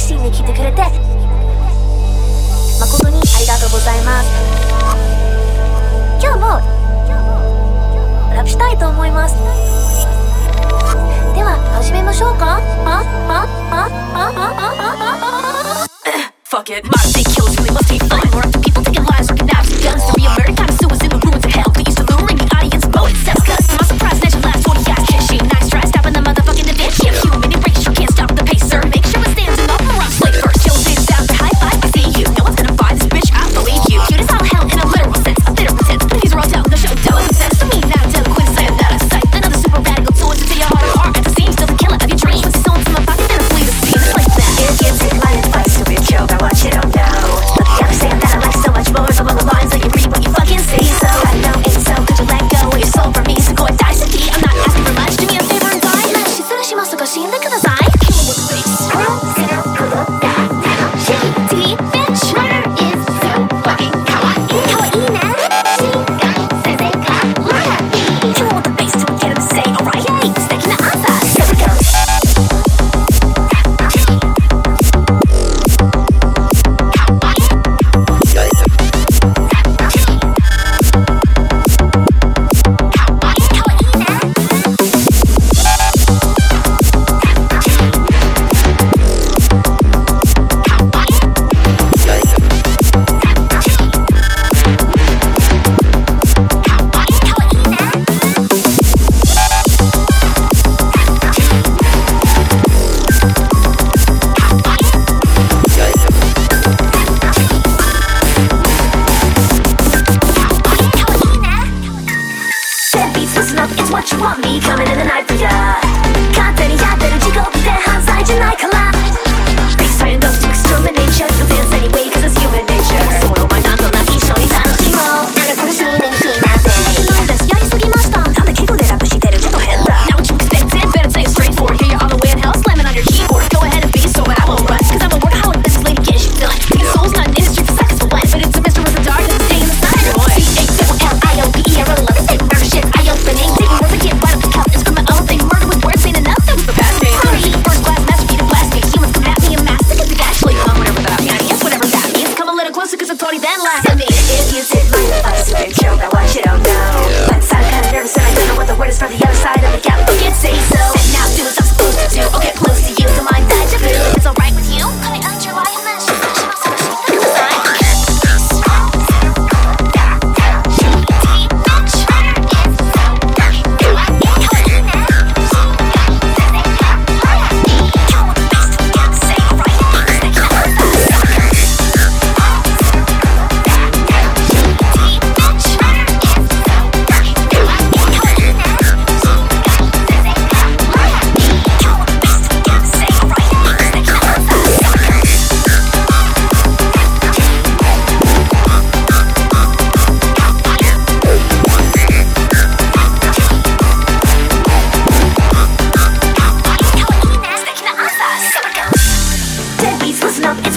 熱心に来てくれて誠にありがとうございます。今日もラップしたいと思います。では始めましょうか？Fuck it, my dick kills me, must be fine, we're at the what you want me coming in the night for ya. 勝手にやってる自己って犯罪じゃないから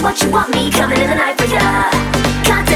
what you want me. Coming in the night for ya. 갓